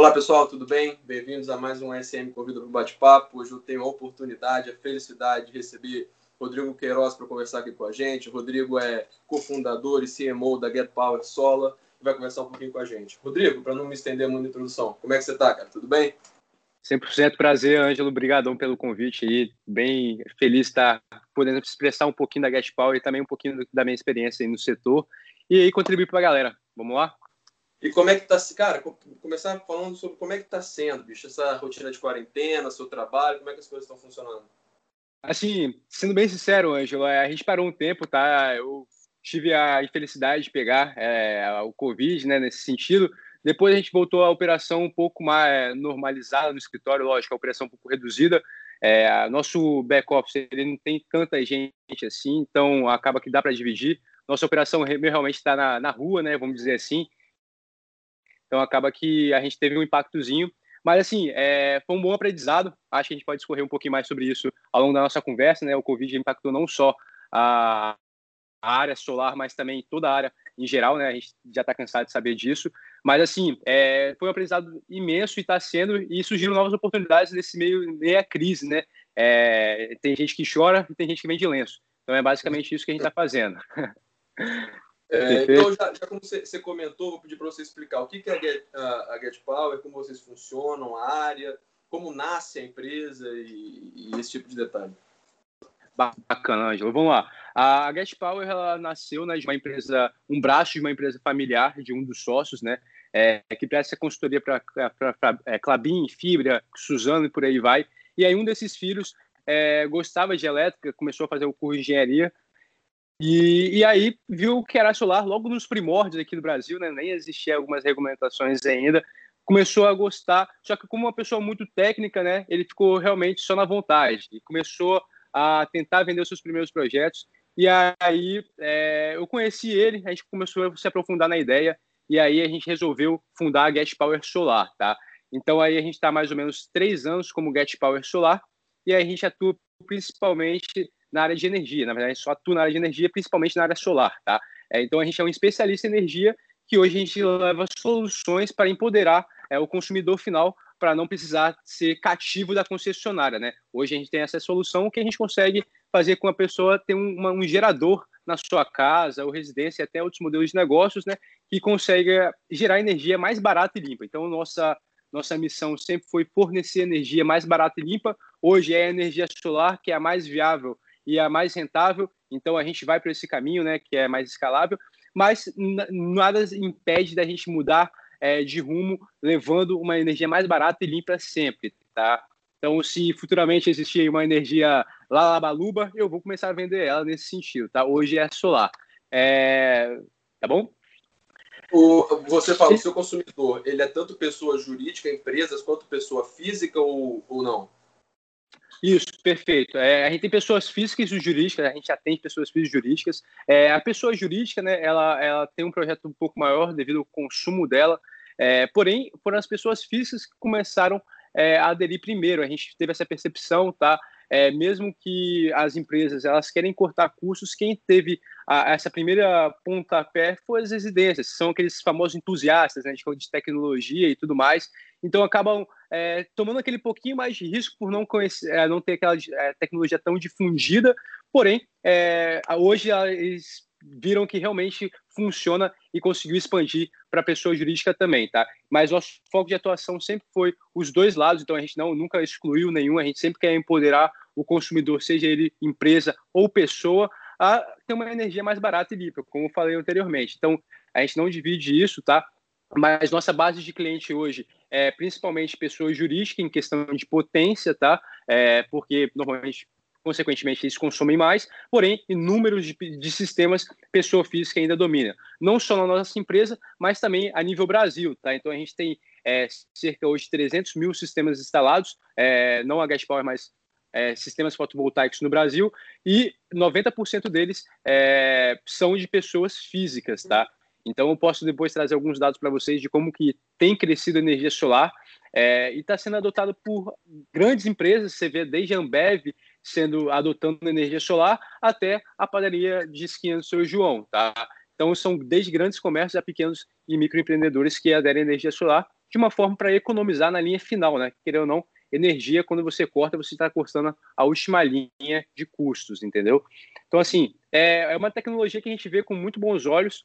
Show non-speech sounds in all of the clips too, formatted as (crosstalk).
Olá pessoal, tudo bem? Bem-vindos a mais um SM Convida para o Bate-Papo. Hoje eu tenho a oportunidade, a felicidade de receber Rodrigo Queiroz para conversar aqui com a gente. O Rodrigo é cofundador e CMO da Get Power Solar e vai conversar um pouquinho com a gente. Rodrigo, para não me estender muito na introdução, como é que você está, cara? Tudo bem? 100% prazer, Ângelo. Obrigadão pelo convite aí. Bem feliz de estar podendo expressar um pouquinho da Get Power e também um pouquinho da minha experiência no setor e aí contribuir para a galera. Vamos lá? E como é que tá, cara, começar falando sobre como é que tá sendo, bicho, essa rotina de quarentena, seu trabalho, como é que as coisas estão funcionando? Assim, sendo bem sincero, Ângelo, é, a gente parou um tempo, tá? Eu tive a infelicidade de pegar é, o Covid, né, nesse sentido. Depois a gente voltou à operação um pouco mais normalizada no escritório, lógico, a operação um pouco reduzida. É, nosso back-office ele não tem tanta gente assim, então acaba que dá para dividir. Nossa operação realmente está na, na rua, né, vamos dizer assim. Então acaba que a gente teve um impactozinho. Mas assim, é, foi um bom aprendizado. Acho que a gente pode discorrer um pouquinho mais sobre isso ao longo da nossa conversa. Né? O Covid impactou não só a, a área solar, mas também toda a área em geral, né? A gente já está cansado de saber disso. Mas, assim, é, foi um aprendizado imenso e está sendo, e surgiram novas oportunidades nesse meio, meia crise, né? É, tem gente que chora e tem gente que vende lenço. Então, é basicamente isso que a gente está fazendo. (laughs) É, então, já, já, como você, você, comentou, vou pedir para você explicar o que, que é a Get, a, a Get Power, como vocês funcionam, a área, como nasce a empresa e, e esse tipo de detalhe. Bacana, Ângelo. Vamos lá. A Get Power ela nasceu né, de uma empresa, um braço de uma empresa familiar de um dos sócios, né? É, que presta consultoria para é, Clabin, Fibra, Suzano e por aí vai. E aí um desses filhos é, gostava de elétrica, começou a fazer o curso de engenharia e, e aí viu que era solar logo nos primórdios aqui do Brasil, né? Nem existiam algumas regulamentações ainda. Começou a gostar, só que como uma pessoa muito técnica, né? Ele ficou realmente só na vontade e começou a tentar vender os seus primeiros projetos. E aí é, eu conheci ele, a gente começou a se aprofundar na ideia e aí a gente resolveu fundar a Get Power Solar, tá? Então aí a gente está mais ou menos três anos como Get Power Solar e aí a gente atua principalmente na área de energia. Na verdade, só atua na área de energia, principalmente na área solar, tá? É, então, a gente é um especialista em energia que hoje a gente leva soluções para empoderar é, o consumidor final para não precisar ser cativo da concessionária, né? Hoje a gente tem essa solução que a gente consegue fazer com a pessoa ter um, um gerador na sua casa ou residência, até outros modelos de negócios, né? Que consegue gerar energia mais barata e limpa. Então, nossa nossa missão sempre foi fornecer energia mais barata e limpa. Hoje é a energia solar, que é a mais viável e a mais rentável. Então a gente vai para esse caminho, né, que é mais escalável. Mas nada impede da gente mudar é, de rumo, levando uma energia mais barata e limpa sempre, tá? Então, se futuramente existir uma energia lalabaluba, eu vou começar a vender ela nesse sentido, tá? Hoje é solar. É... Tá bom? O, você fala, o seu consumidor, ele é tanto pessoa jurídica, empresas, quanto pessoa física ou, ou não? Isso, perfeito. É, a gente tem pessoas físicas e jurídicas, a gente atende pessoas físicas e jurídicas. É, a pessoa jurídica, né, ela, ela tem um projeto um pouco maior devido ao consumo dela, é, porém, foram as pessoas físicas que começaram é, a aderir primeiro. A gente teve essa percepção, tá? É, mesmo que as empresas elas querem cortar custos, quem teve a, essa primeira pontapé foi as residências, são aqueles famosos entusiastas né, de, de tecnologia e tudo mais, então acabam é, tomando aquele pouquinho mais de risco por não conhecer, é, não ter aquela é, tecnologia tão difundida. Porém, é, hoje eles viram que realmente funciona e conseguiu expandir para a pessoa jurídica também, tá? Mas nosso foco de atuação sempre foi os dois lados, então a gente não nunca excluiu nenhum, a gente sempre quer empoderar o consumidor, seja ele empresa ou pessoa, a ter uma energia mais barata e limpa, como eu falei anteriormente. Então, a gente não divide isso, tá? Mas nossa base de cliente hoje é, principalmente pessoas jurídicas em questão de potência, tá? É, porque normalmente, consequentemente, eles consomem mais, porém, em números de, de, sistemas, pessoa física ainda domina. Não só na nossa empresa, mas também a nível Brasil, tá? Então a gente tem é, cerca hoje de 300 mil sistemas instalados, é, não a Gas Power, mas é, sistemas fotovoltaicos no Brasil e 90% deles é, são de pessoas físicas, tá? Então eu posso depois trazer alguns dados para vocês de como que tem crescido a energia solar é, e está sendo adotado por grandes empresas, você vê desde a Ambev sendo adotando energia solar até a padaria de esquina do seu João, tá? Então são desde grandes comércios a pequenos e microempreendedores que aderem à energia solar de uma forma para economizar na linha final, né? Querendo ou não, energia, quando você corta, você está cortando a última linha de custos, entendeu? Então, assim, é, é uma tecnologia que a gente vê com muito bons olhos,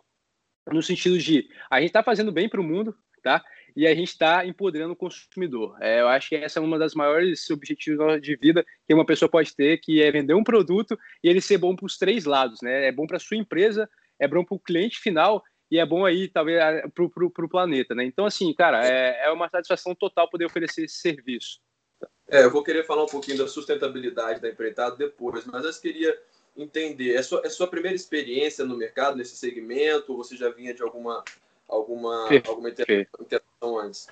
no sentido de a gente está fazendo bem para o mundo, tá? E a gente está empoderando o consumidor. É, eu acho que essa é uma das maiores objetivos de vida que uma pessoa pode ter, que é vender um produto e ele ser bom para os três lados, né? É bom para a sua empresa, é bom para o cliente final e é bom aí, talvez, para o planeta, né? Então, assim, cara, é, é uma satisfação total poder oferecer esse serviço. É, eu vou querer falar um pouquinho da sustentabilidade da empreitada depois, mas eu queria entender, é sua, é sua primeira experiência no mercado, nesse segmento, ou você já vinha de alguma, alguma, alguma interação antes?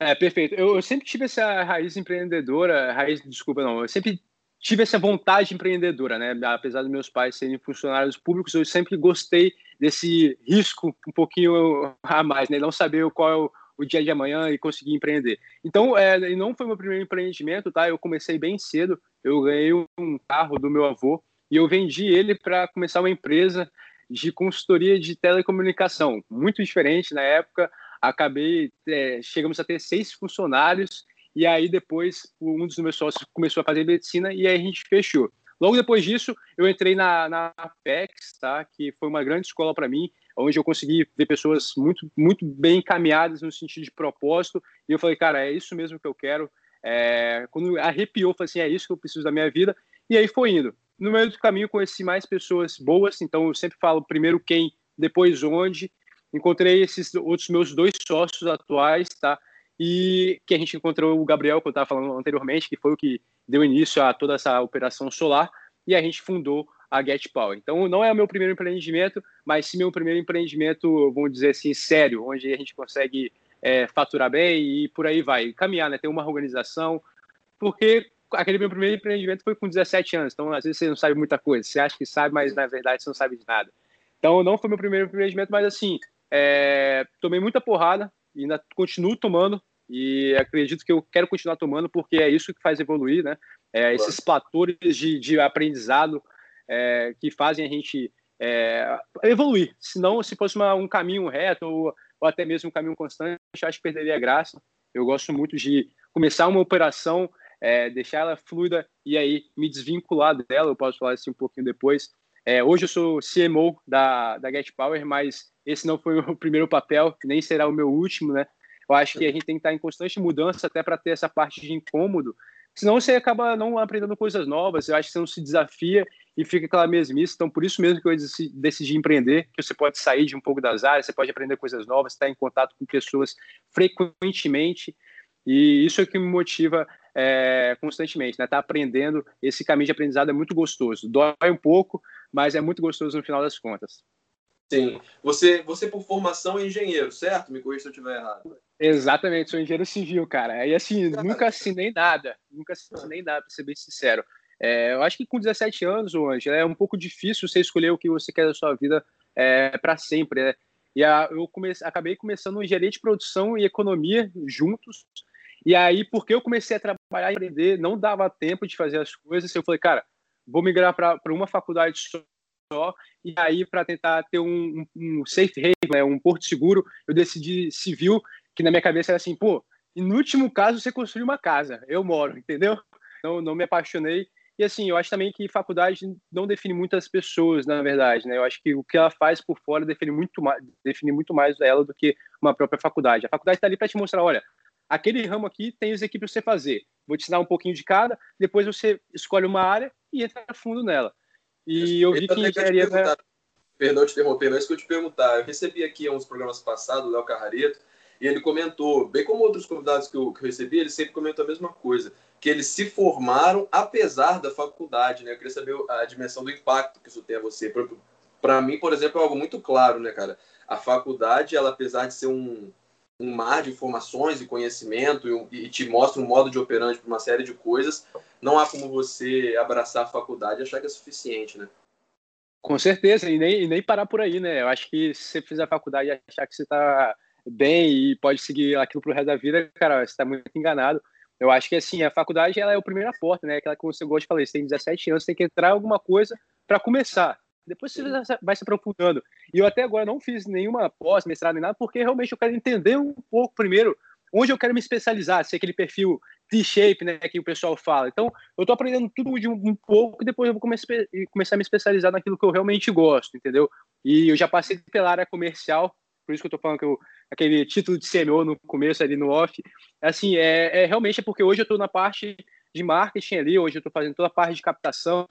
É, perfeito. Eu, eu, sempre tive essa raiz empreendedora, raiz, desculpa, não, eu sempre tive essa vontade empreendedora, né? Apesar dos meus pais serem funcionários públicos, eu sempre gostei desse risco um pouquinho a mais, né? Não saber qual é o, o dia de amanhã e conseguir empreender. Então, é, não foi meu primeiro empreendimento, tá? Eu comecei bem cedo. Eu ganhei um carro do meu avô e eu vendi ele para começar uma empresa de consultoria de telecomunicação, muito diferente na época. Acabei, é, chegamos a ter seis funcionários e aí depois um dos meus sócios começou a fazer medicina e aí a gente fechou. Logo depois disso, eu entrei na, na Apex, tá? que foi uma grande escola para mim onde eu consegui ver pessoas muito, muito bem encaminhadas no sentido de propósito, e eu falei, cara, é isso mesmo que eu quero. É, quando arrepiou, falei assim, é isso que eu preciso da minha vida, e aí foi indo. No meio do caminho, conheci mais pessoas boas, então eu sempre falo primeiro quem, depois onde. Encontrei esses outros meus dois sócios atuais, tá? E que a gente encontrou o Gabriel, que eu estava falando anteriormente, que foi o que deu início a toda essa operação solar, e a gente fundou a Get Power. Então, não é o meu primeiro empreendimento, mas sim meu primeiro empreendimento, vamos dizer assim, sério, onde a gente consegue é, faturar bem e por aí vai. Caminhar, né? Ter uma organização, porque aquele meu primeiro empreendimento foi com 17 anos, então às vezes você não sabe muita coisa. Você acha que sabe, mas na verdade você não sabe de nada. Então, não foi meu primeiro empreendimento, mas assim, é, tomei muita porrada e ainda continuo tomando e acredito que eu quero continuar tomando porque é isso que faz evoluir, né? É, esses platores de, de aprendizado é, que fazem a gente é, evoluir. Senão, se fosse uma, um caminho reto ou, ou, até mesmo um caminho constante, eu acho que perderia a graça. Eu gosto muito de começar uma operação, é, deixar ela fluida e aí me desvincular dela. Eu posso falar isso um pouquinho depois. É, hoje eu sou CMO da, da Get Power, mas esse não foi (laughs) o primeiro papel, nem será o meu último, né? Eu acho que a gente tem que estar em constante mudança até para ter essa parte de incômodo. Senão você acaba não aprendendo coisas novas, eu acho que você não se desafia e fica aquela mesmice. Então, por isso mesmo que eu decidi empreender, que você pode sair de um pouco das áreas, você pode aprender coisas novas, estar em contato com pessoas frequentemente, e isso é o que me motiva é, constantemente, né? Tá aprendendo, esse caminho de aprendizado é muito gostoso. Dói um pouco, mas é muito gostoso no final das contas. Sim. Você, você por formação é engenheiro, certo? Me corrija se eu estiver errado. Exatamente, sou engenheiro civil, cara. E assim, nunca assinei nada, nunca assinei nada, para ser bem sincero. É, eu acho que com 17 anos, hoje é um pouco difícil você escolher o que você quer da sua vida é, para sempre. Né? E a, eu comecei, acabei começando engenharia de produção e economia juntos. E aí, porque eu comecei a trabalhar e aprender, não dava tempo de fazer as coisas. Eu falei, cara, vou migrar para uma faculdade só. E aí, para tentar ter um, um, safe haven, né, um porto seguro, eu decidi civil, que na minha cabeça era assim, pô, no último caso você construiu uma casa, eu moro, entendeu? Não, não me apaixonei e assim, eu acho também que faculdade não define muitas pessoas, na verdade, né? Eu acho que o que ela faz por fora define muito mais, define muito mais ela do que uma própria faculdade. A faculdade está ali para te mostrar, olha, aquele ramo aqui tem as equipes para você fazer. Vou te ensinar um pouquinho de cada, depois você escolhe uma área e entra fundo nela. E eu vi que engenharia... Né? Perdão te interromper, mas isso que eu te perguntar. Eu recebi aqui uns programas passados, o Léo Carrareto, e ele comentou, bem como outros convidados que eu, que eu recebi, ele sempre comentou a mesma coisa que eles se formaram apesar da faculdade, né? Eu queria saber a dimensão do impacto que isso tem a você. Para mim, por exemplo, é algo muito claro, né, cara? A faculdade, ela apesar de ser um, um mar de informações e conhecimento e, e te mostra um modo de operante para uma série de coisas, não há como você abraçar a faculdade e achar que é suficiente, né? Com certeza, e nem, e nem parar por aí, né? Eu acho que se você fizer a faculdade e achar que você está bem e pode seguir aquilo pro resto da vida, cara, você está muito enganado eu acho que assim, a faculdade ela é a primeira porta, né? Aquela que você gosta de falar, você tem 17 anos, você tem que entrar em alguma coisa para começar. Depois você vai se aprofundando. E eu até agora não fiz nenhuma pós, mestrado nem nada, porque realmente eu quero entender um pouco primeiro onde eu quero me especializar, se é aquele perfil T-shape, né, que o pessoal fala. Então, eu tô aprendendo tudo de um, pouco e depois eu vou começar, a me especializar naquilo que eu realmente gosto, entendeu? E eu já passei pela área comercial, por isso que eu tô falando que eu, aquele título de CMO no começo ali no off, assim, é, é realmente é porque hoje eu tô na parte de marketing ali, hoje eu estou fazendo toda a parte de captação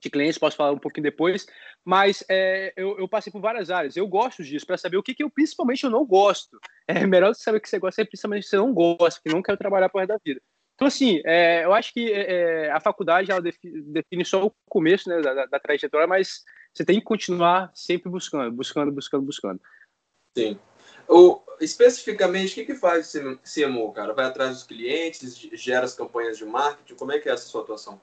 de clientes, posso falar um pouquinho depois, mas é, eu, eu, passei por várias áreas. Eu gosto disso para saber o que, que eu principalmente eu não gosto. (laughs) É melhor saber o que você gosta é principalmente você não gosta, que não quer trabalhar por resto da vida. Então, assim, é, eu acho que é, a faculdade ela define, define, só o começo né, da, da, trajetória, mas você tem que continuar sempre buscando, buscando, buscando, buscando. Sim. O, especificamente, o que, que faz o CMO, cara? Vai atrás dos clientes, gera as campanhas de marketing? Como é que é essa sua atuação?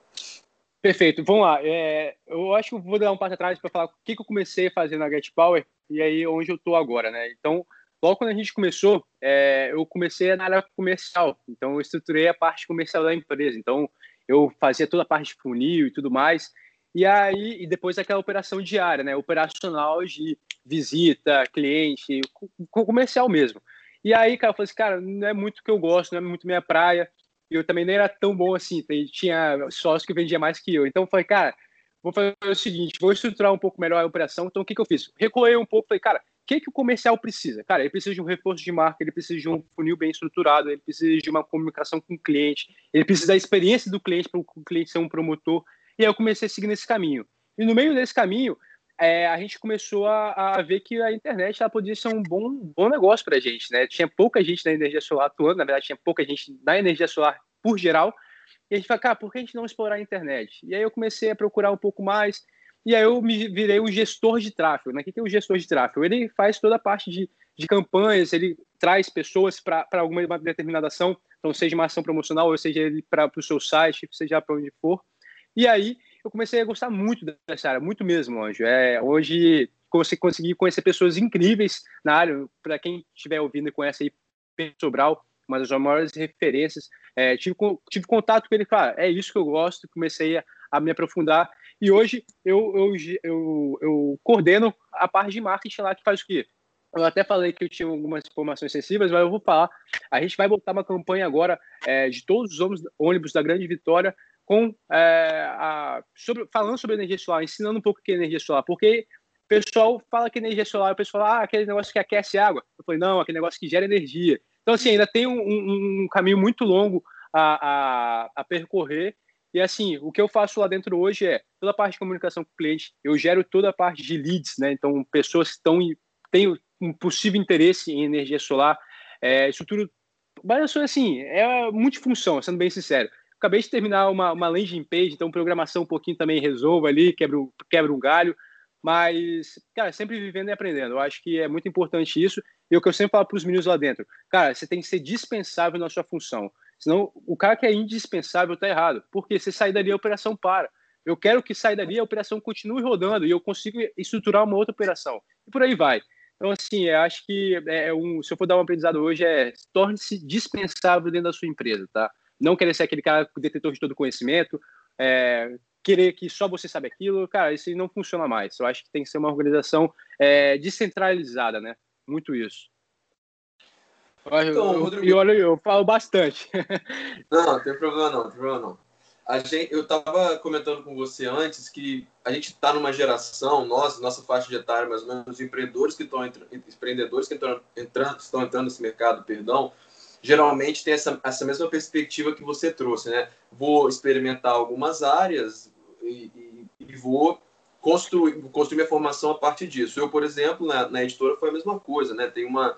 Perfeito. Vamos lá. É, eu acho que vou dar um passo atrás para falar o que, que eu comecei a fazer na Get Power e aí onde eu estou agora, né? Então, logo quando a gente começou, é, eu comecei na área comercial. Então, eu estruturei a parte comercial da empresa. Então, eu fazia toda a parte de funil e tudo mais. E aí, e depois aquela operação diária, né? Operacional de visita, cliente, comercial mesmo. E aí, cara, eu falei assim, cara, não é muito que eu gosto, não é muito minha praia. E eu também nem era tão bom assim, tinha sócio que vendia mais que eu. Então eu falei, cara, vou fazer o seguinte, vou estruturar um pouco melhor a operação. Então o que, que eu fiz? Recuei um pouco, falei, cara, o que, que o comercial precisa? Cara, ele precisa de um reforço de marca, ele precisa de um funil bem estruturado, ele precisa de uma comunicação com o cliente, ele precisa da experiência do cliente para o cliente ser um promotor. E aí eu comecei a seguir nesse caminho. E no meio desse caminho, é, a gente começou a, a, ver que a internet ela podia ser um bom, bom negócio para a gente. Né? Tinha pouca gente na energia solar atuando, na verdade, tinha pouca gente na energia solar por geral. E a gente falou, cara, por que a gente não explorar a internet? E aí eu comecei a procurar um pouco mais, e aí eu me virei o gestor de tráfego. Né? O que é o gestor de tráfego? Ele faz toda a parte de, de campanhas, ele traz pessoas para alguma determinada ação, então seja uma ação promocional, ou seja para o seu site, seja para onde for. E aí eu comecei a gostar muito dessa área, muito mesmo, Anjo. É, hoje você consegui conhecer pessoas incríveis na área. Para quem estiver ouvindo e conhece aí, Pedro Sobral, uma das maiores referências. É, tive, tive contato com ele, cara, é isso que eu gosto, comecei a, a me aprofundar. E hoje eu, eu, eu, eu, coordeno a parte de marketing lá que faz o quê? Eu até falei que eu tinha algumas informações sensíveis, mas eu vou falar. A gente vai botar uma campanha agora é, de todos os ônibus da Grande Vitória com é, a, sobre, falando sobre energia solar, ensinando um pouco o que é energia solar, porque o pessoal fala que energia solar, o pessoal fala, ah, aquele negócio que aquece água. Eu falei, não, aquele negócio que gera energia. Então, assim, ainda tem um, um caminho muito longo a, a, a, percorrer. E, assim, o que eu faço lá dentro hoje é toda a parte de comunicação com o cliente, eu gero toda a parte de leads, né? Então, pessoas que estão, têm um possível interesse em energia solar, é, isso tudo. Mas, assim, é multifunção, sendo bem sincero acabei de terminar uma, uma landing page, então programação um pouquinho também resolvo ali, quebra, quebra um galho, mas, cara, sempre vivendo e aprendendo. Eu acho que é muito importante isso. E o que eu sempre falo para os meninos lá dentro, cara, você tem que ser dispensável na sua função. Senão, o cara que é indispensável está errado. Porque se sair dali, a operação para. Eu quero que saia dali, a operação continue rodando e eu consigo estruturar uma outra operação. E por aí vai. Então, assim, eu acho que é um, se eu for dar um aprendizado hoje, é torne-se dispensável dentro da sua empresa, tá? Não querer ser aquele cara detetor de todo conhecimento, é, querer que só você sabe aquilo, cara, isso não funciona mais. Eu acho que tem que ser uma organização é, descentralizada, né? Muito isso. Então, eu, Rodrigo... eu, eu, eu falo bastante. (laughs) Não, não tem problema não, tem problema não. A gente, eu estava comentando com você antes que a gente está numa geração, nós, nossa faixa de etária, mais ou menos, empreendedores que estão empreendedores que estão entrando, estão entrando nesse mercado, perdão, geralmente tem essa, essa mesma perspectiva que você trouxe, né? Vou experimentar algumas áreas e, e, e vou construir, construir minha formação a partir disso. Eu, por exemplo, na, na editora foi a mesma coisa, né? Tem uma,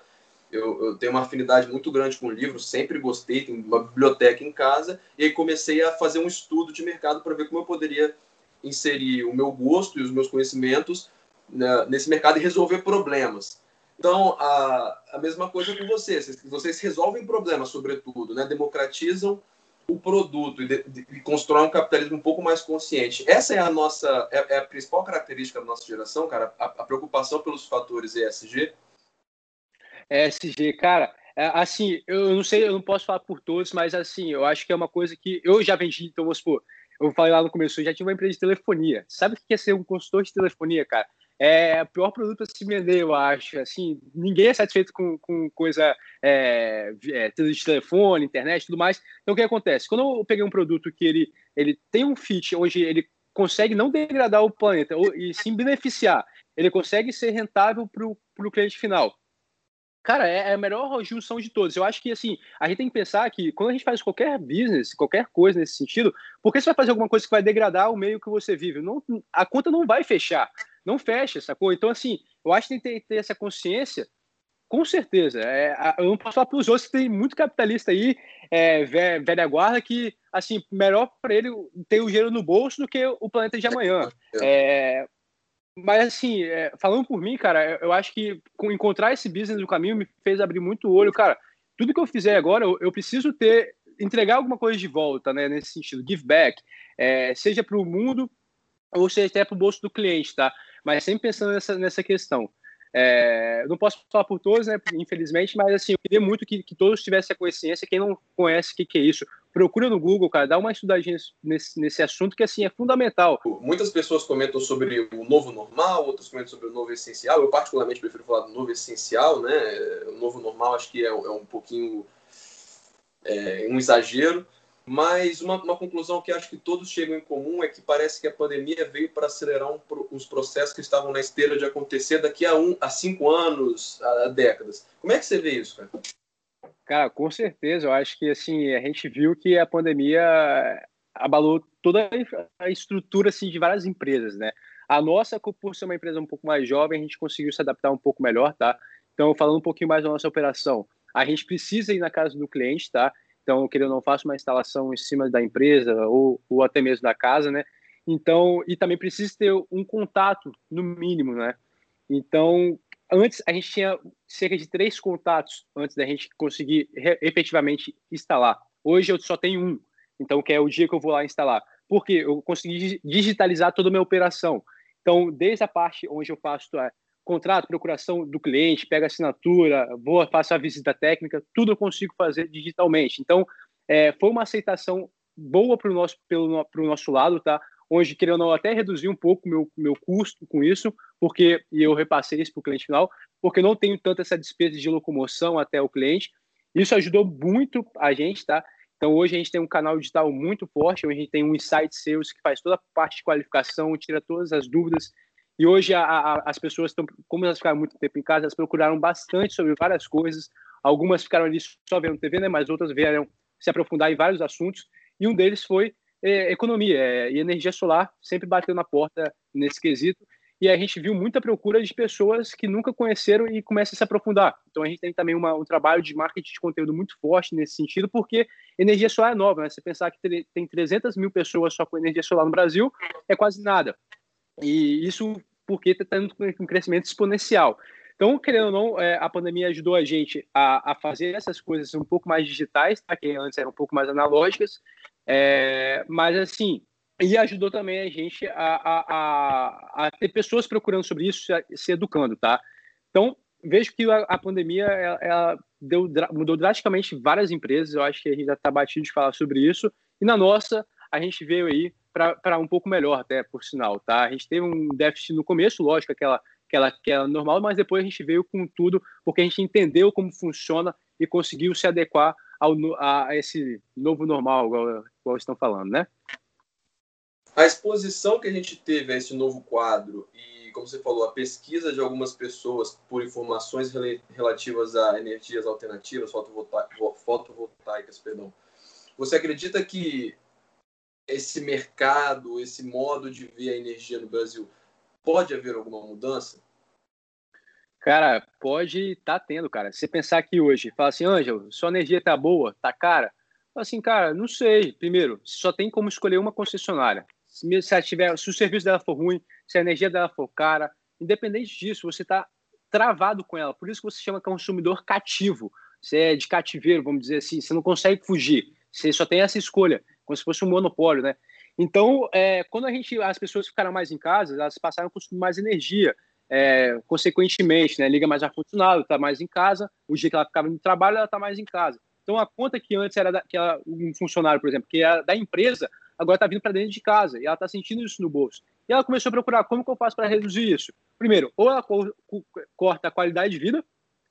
eu, eu, tenho uma afinidade muito grande com livros, sempre gostei, tenho uma biblioteca em casa, e aí comecei a fazer um estudo de mercado para ver como eu poderia inserir o meu gosto e os meus conhecimentos né, nesse mercado e resolver problemas. Então, a, a mesma coisa com vocês. Vocês resolvem problemas, sobretudo, né? democratizam o produto e, de, de, e constroem um capitalismo um pouco mais consciente. Essa é a nossa, é, é a principal característica da nossa geração, cara, a, a, preocupação pelos fatores ESG. ESG, cara, é, assim, eu não sei, eu não posso falar por todos, mas assim, eu acho que é uma coisa que eu já vendi, então vamos supor, eu falei lá no começo, eu já tive uma empresa de telefonia. Sabe o que é ser um consultor de telefonia, cara? É o pior produto a se vender, eu acho. Assim, ninguém é satisfeito com, com coisa é, é, de telefone, internet, tudo mais. Então, o que acontece? Quando eu peguei um produto que ele, ele tem um fit, onde ele consegue não degradar o planeta e sim beneficiar, ele consegue ser rentável para o cliente final. Cara, é, é a melhor junção de todos. Eu acho que, assim, a gente tem que pensar que quando a gente faz qualquer business, qualquer coisa nesse sentido, por que você vai fazer alguma coisa que vai degradar o meio que você vive? Não, a conta não vai fechar. Não fecha, sacou? Então, assim, eu acho que tem que ter essa consciência, com certeza. É, eu não posso falar para os outros que tem muito capitalista aí, é, velha guarda, que, assim, melhor para ele ter o dinheiro no bolso do que o planeta de amanhã. É, mas assim, é, falando por mim, cara, eu acho que encontrar esse business no caminho me fez abrir muito o olho, cara. Tudo que eu fizer agora, eu, eu preciso ter entregar alguma coisa de volta, né? Nesse sentido, give back, é, seja para o mundo ou seja até para o bolso do cliente, tá? Mas sempre pensando nessa, nessa questão. É, não posso falar por todos, né, infelizmente, mas assim, eu queria muito que, que todos tivessem a consciência. Quem não conhece o que, que é isso, procura no Google, cara, dá uma estudadinha nesse, nesse assunto que assim é fundamental. Muitas pessoas comentam sobre o novo normal, outras comentam sobre o novo essencial. Eu particularmente prefiro falar do novo essencial, né? O novo normal acho que é, é um pouquinho é, um exagero. Mas uma, uma, conclusão que acho que todos chegam em comum é que parece que a pandemia veio para acelerar um, os processos que estavam na esteira de acontecer daqui a, um, a cinco anos, a, a décadas. Como é que você vê isso, cara? Cara, com certeza. Eu acho que assim a gente viu que a pandemia abalou toda a estrutura assim, de várias empresas, né? A nossa, por ser uma empresa um pouco mais jovem, a gente conseguiu se adaptar um pouco melhor, tá? Então, falando um pouquinho mais da nossa operação, a gente precisa ir na casa do cliente, tá? Então, que eu não faço uma instalação em cima da empresa ou, ou até mesmo da casa, né? Então, e também precisa ter um contato, no mínimo, né? Então, antes a gente tinha cerca de três contatos antes da gente conseguir efetivamente instalar. Hoje eu só tenho um, então que é o dia que eu vou lá instalar. Porque eu consegui digitalizar toda a minha operação. Então, desde a parte onde eu faço contrato, procuração do cliente, pega assinatura, vou, faço a visita técnica, tudo eu consigo fazer digitalmente. Então, é, foi uma aceitação boa para o nosso, pelo, nosso lado, tá? Onde, querendo até reduzir um pouco meu, meu custo com isso, porque e eu repassei isso para o cliente final, porque não tenho tanto essa despesa de locomoção até o cliente. Isso ajudou muito a gente, tá? Então, hoje a gente tem um canal digital muito forte, onde a gente tem um Insight Sales que faz toda a parte de qualificação, tira todas as dúvidas e hoje a, a, as pessoas estão, como elas ficaram muito tempo em casa, elas procuraram bastante sobre várias coisas. Algumas ficaram ali só vendo TV, né? Mas outras vieram se aprofundar em vários assuntos. E um deles foi é, economia é, e energia solar, sempre bateu na porta nesse quesito. E a gente viu muita procura de pessoas que nunca conheceram e começam a se aprofundar. Então a gente tem também uma, um trabalho de marketing de conteúdo muito forte nesse sentido, porque energia solar é nova. Né? Você pensar que tem 300 mil pessoas só com energia solar no Brasil, é quase nada. E isso porque está tendo um crescimento exponencial. Então, querendo ou não, é, a pandemia ajudou a gente a, a, fazer essas coisas um pouco mais digitais, tá? que antes eram um pouco mais analógicas, é, mas assim, e ajudou também a gente a, a, a, ter pessoas procurando sobre isso, se educando, tá? Então, vejo que a, a pandemia ela, ela deu, mudou drasticamente várias empresas, eu acho que a gente já está batido de falar sobre isso, e na nossa, a gente veio aí para um pouco melhor, até por sinal, tá? A gente teve um déficit no começo, lógico, aquela, aquela, aquela normal, mas depois a gente veio com tudo, porque a gente entendeu como funciona e conseguiu se adequar ao, a esse novo normal, igual, igual estão falando, né? A exposição que a gente teve a esse novo quadro e, como você falou, a pesquisa de algumas pessoas por informações relativas a energias alternativas, fotovoltaicas, perdão. Você acredita que esse mercado, esse modo de ver a energia no Brasil, pode haver alguma mudança? Cara, pode tá tendo, cara. Se você pensar que hoje, fala assim, Ângelo, sua energia tá boa, tá cara? Fala assim, cara, não sei. Primeiro, só tem como escolher uma concessionária. Se, se, tiver, se o serviço dela for ruim, se a energia dela for cara, independente disso, você está travado com ela. Por isso que você chama consumidor cativo. Você é de cativeiro, vamos dizer assim. Você não consegue fugir. Você só tem essa escolha como se fosse um monopólio, né? Então, é, quando a gente, as pessoas ficaram mais em casa, elas passaram a consumir mais energia, é, consequentemente, né? Liga mais ar-condicionado, está mais em casa, o dia que ela ficava no trabalho, ela está mais em casa. Então, a conta que antes era da, que ela, um funcionário, por exemplo, que era da empresa, agora está vindo para dentro de casa e ela está sentindo isso no bolso. E ela começou a procurar como que eu faço para reduzir isso. Primeiro, ou ela co corta a qualidade de vida,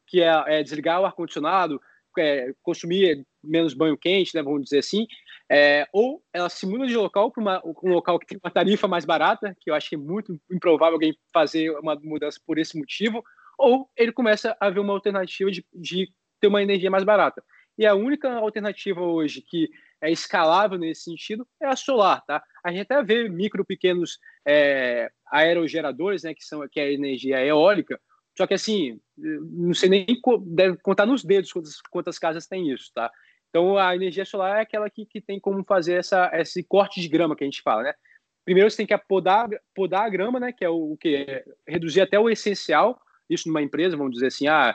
que é, é desligar o ar-condicionado, é, consumir menos banho quente, né, vamos dizer assim, é, ou ela se muda de local para um local que tem uma tarifa mais barata, que eu acho que é muito improvável alguém fazer uma mudança por esse motivo, ou ele começa a ver uma alternativa de, de ter uma energia mais barata. E a única alternativa hoje que é escalável nesse sentido é a solar, tá? A gente até vê micro, pequenos é, aerogeradores, né, que são que é a energia eólica, só que assim, não sei nem deve contar nos dedos quantas, quantas casas tem isso, tá? Então a energia solar é aquela que, que tem como fazer essa, esse corte de grama que a gente fala, né? Primeiro você tem que podar, podar a grama, né? Que é o, o que reduzir até o essencial. Isso numa empresa, vamos dizer assim, ah,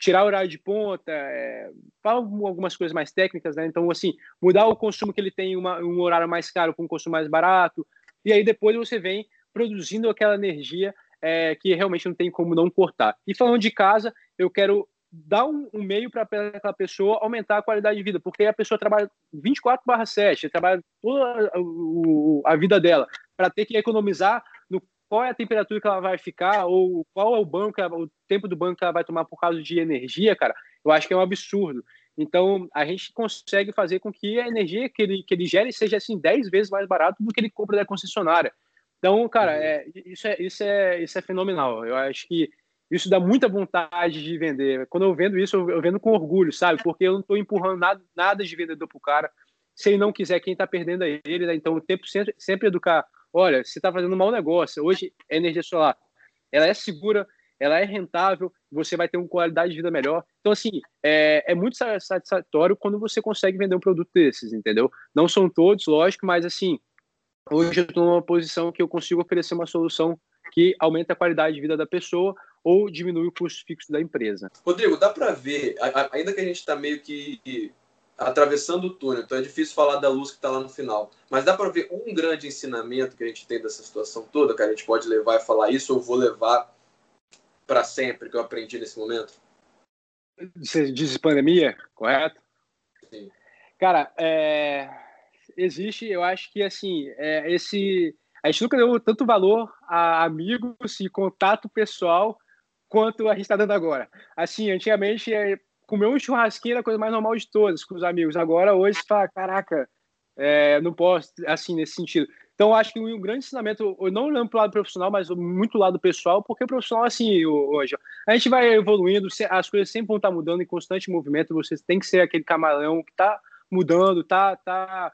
tirar o horário de ponta, é, algumas coisas mais técnicas, né? Então, assim, mudar o consumo que ele tem uma, um horário mais caro para um consumo mais barato, e aí depois você vem produzindo aquela energia é, que realmente não tem como não cortar. E falando de casa, eu quero dar um, um meio para aquela pessoa aumentar a qualidade de vida, porque a pessoa trabalha 24/7, trabalha toda a, a vida dela para ter que economizar no qual é a temperatura que ela vai ficar ou qual é o banco, o tempo do banco que ela vai tomar por causa de energia, cara. Eu acho que é um absurdo. Então, a gente consegue fazer com que a energia que ele, que ele gere seja assim 10 vezes mais barato do que ele compra da concessionária. Então, cara, uhum. é, isso, é, isso, é, isso é fenomenal. Eu acho que isso dá muita vontade de vender. Quando eu vendo isso, eu, vendo com orgulho, sabe? Porque eu não estou empurrando nada, nada de vendedor pro cara. Se ele não quiser, quem está perdendo é ele. Né? Então, o tempo sempre, sempre educar. Olha, você está fazendo um mau negócio. Hoje, a energia solar, ela é segura, ela é rentável, você vai ter uma qualidade de vida melhor. Então, assim, é, é muito satisfatório quando você consegue vender um produto desses, entendeu? Não são todos, lógico, mas, assim, hoje eu estou numa posição que eu consigo oferecer uma solução que aumenta a qualidade de vida da pessoa ou diminui o custo fixo da empresa. Rodrigo, dá para ver, ainda que a gente está meio que atravessando o túnel, então é difícil falar da luz que está lá no final, mas dá para ver um grande ensinamento que a gente tem dessa situação toda, que a gente pode levar e falar isso, ou vou levar para sempre, que eu aprendi nesse momento? Você diz pandemia, correto? Sim. Cara, é... existe, eu acho que assim, é, esse a gente nunca deu tanto valor a amigos e contato pessoal quanto a gente está dando agora. Assim, antigamente, é, comer um churrasquinho era a coisa mais normal de todas com os amigos. Agora, hoje, fala, caraca, é, não posso, assim, nesse sentido. Então, acho que um grande ensinamento, não olhando para o lado profissional, mas muito lado pessoal, porque o profissional, assim, hoje, a gente vai evoluindo, as coisas sempre vão estar mudando em constante movimento, você tem que ser aquele camarão que está mudando, tá, tá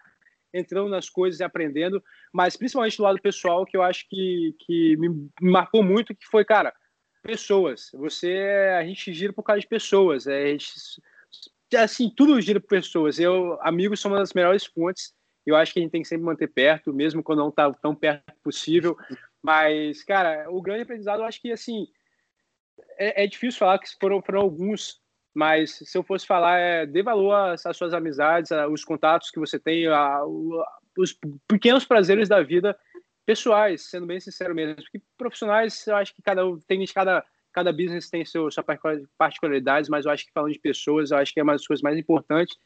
entrando nas coisas e aprendendo, mas principalmente do lado pessoal, que eu acho que, que me marcou muito, que foi, cara, pessoas. Você, a gente gira por causa de pessoas. É, gente, assim, tudo gira por pessoas. Eu, amigos são uma das melhores fontes. Eu acho que a gente tem que sempre manter perto, mesmo quando não está tão perto possível. Mas, cara, o grande aprendizado, eu acho que, assim, é, é difícil falar que foram, foram alguns mas se eu fosse falar, é, dê valor às, às suas amizades, aos contatos que você tem, a, a, os pequenos prazeres da vida pessoais, sendo bem sincero mesmo. Porque profissionais, eu acho que cada tem cada cada business tem seu, sua particularidades, mas eu acho que falando de pessoas, eu acho que é uma das coisas mais importantes.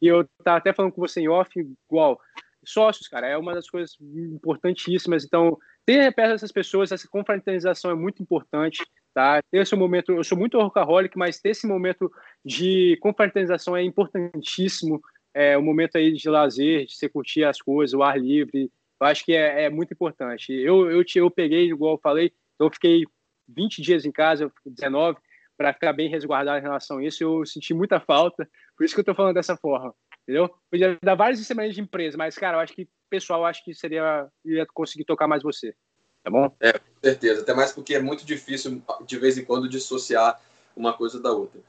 E eu tava até falando com você em off, igual sócios, cara, é uma das coisas importantíssimas. Então, ter perto dessas pessoas, essa confraternização é muito importante, tá? Ter esse momento, eu sou muito workaholic, mas ter esse momento de confraternização é importantíssimo. É o momento aí de lazer, de você curtir as coisas, o ar livre. Eu acho que é, é muito importante. Eu, eu, eu peguei, igual eu falei, eu fiquei 20 dias em casa, 19, para ficar bem resguardado em relação a isso. Eu senti muita falta, por isso que eu estou falando dessa forma entendeu? Podia dar várias semanas de empresa, mas, cara, eu acho que pessoal, acho que seria ia conseguir tocar mais você, tá bom? É, com certeza. Até mais porque é muito difícil, de vez em quando, dissociar uma coisa da outra.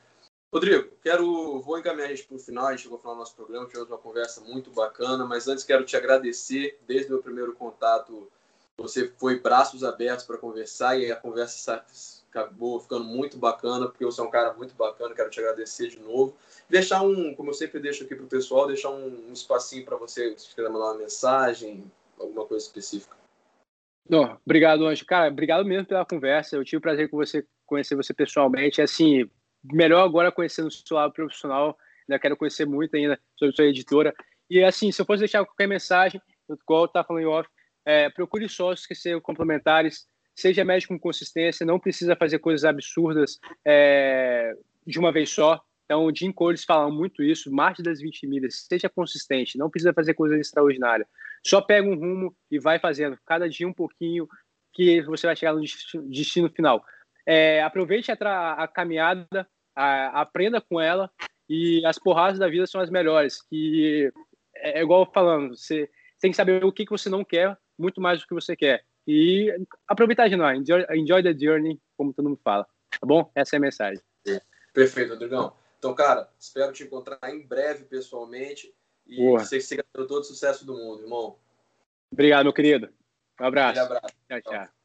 Rodrigo, quero, vou encaminhar a gente para o final, a gente chegou ao final do nosso programa, tivemos uma conversa muito bacana, mas antes quero te agradecer, desde o meu primeiro contato, você foi braços abertos para conversar e a conversa acabou ficando muito bacana, porque você é um cara muito bacana, quero te agradecer de novo. Deixar um, como eu sempre deixo aqui para o pessoal, deixar um, um espacinho para você, se quiser mandar uma mensagem, alguma coisa específica. Não, obrigado, Anjo. Cara, obrigado mesmo pela conversa. Eu tive o prazer com você, conhecer você pessoalmente. Assim, melhor agora conhecendo o seu lado profissional. Ainda quero conhecer muito ainda sobre sua editora. E assim, se eu fosse deixar qualquer mensagem, eu estava falando em off, é, procure sócios que sejam complementares, seja médico com consistência, não precisa fazer coisas absurdas é, de uma vez só. Então, o Jim Collins fala muito isso, marcha das 20 milhas, seja consistente, não precisa fazer coisas extraordinárias. Só pega um rumo e vai fazendo, cada dia um pouquinho, que você vai chegar no destino final. É, aproveite a, a caminhada, a, aprenda com ela, e as porradas da vida são as melhores. Que é, é igual falando, você tem que saber o que, que você não quer, muito mais do que você quer. E aproveitar a jornada, enjoy, enjoy the journey, como todo mundo fala. Tá bom? Essa é a mensagem. Perfeito, Rodrigão. Então, cara, espero te encontrar em breve pessoalmente e Boa. você siga todo o sucesso do mundo, irmão. Obrigado, meu querido. Um abraço. Um abraço. Tchau, tchau.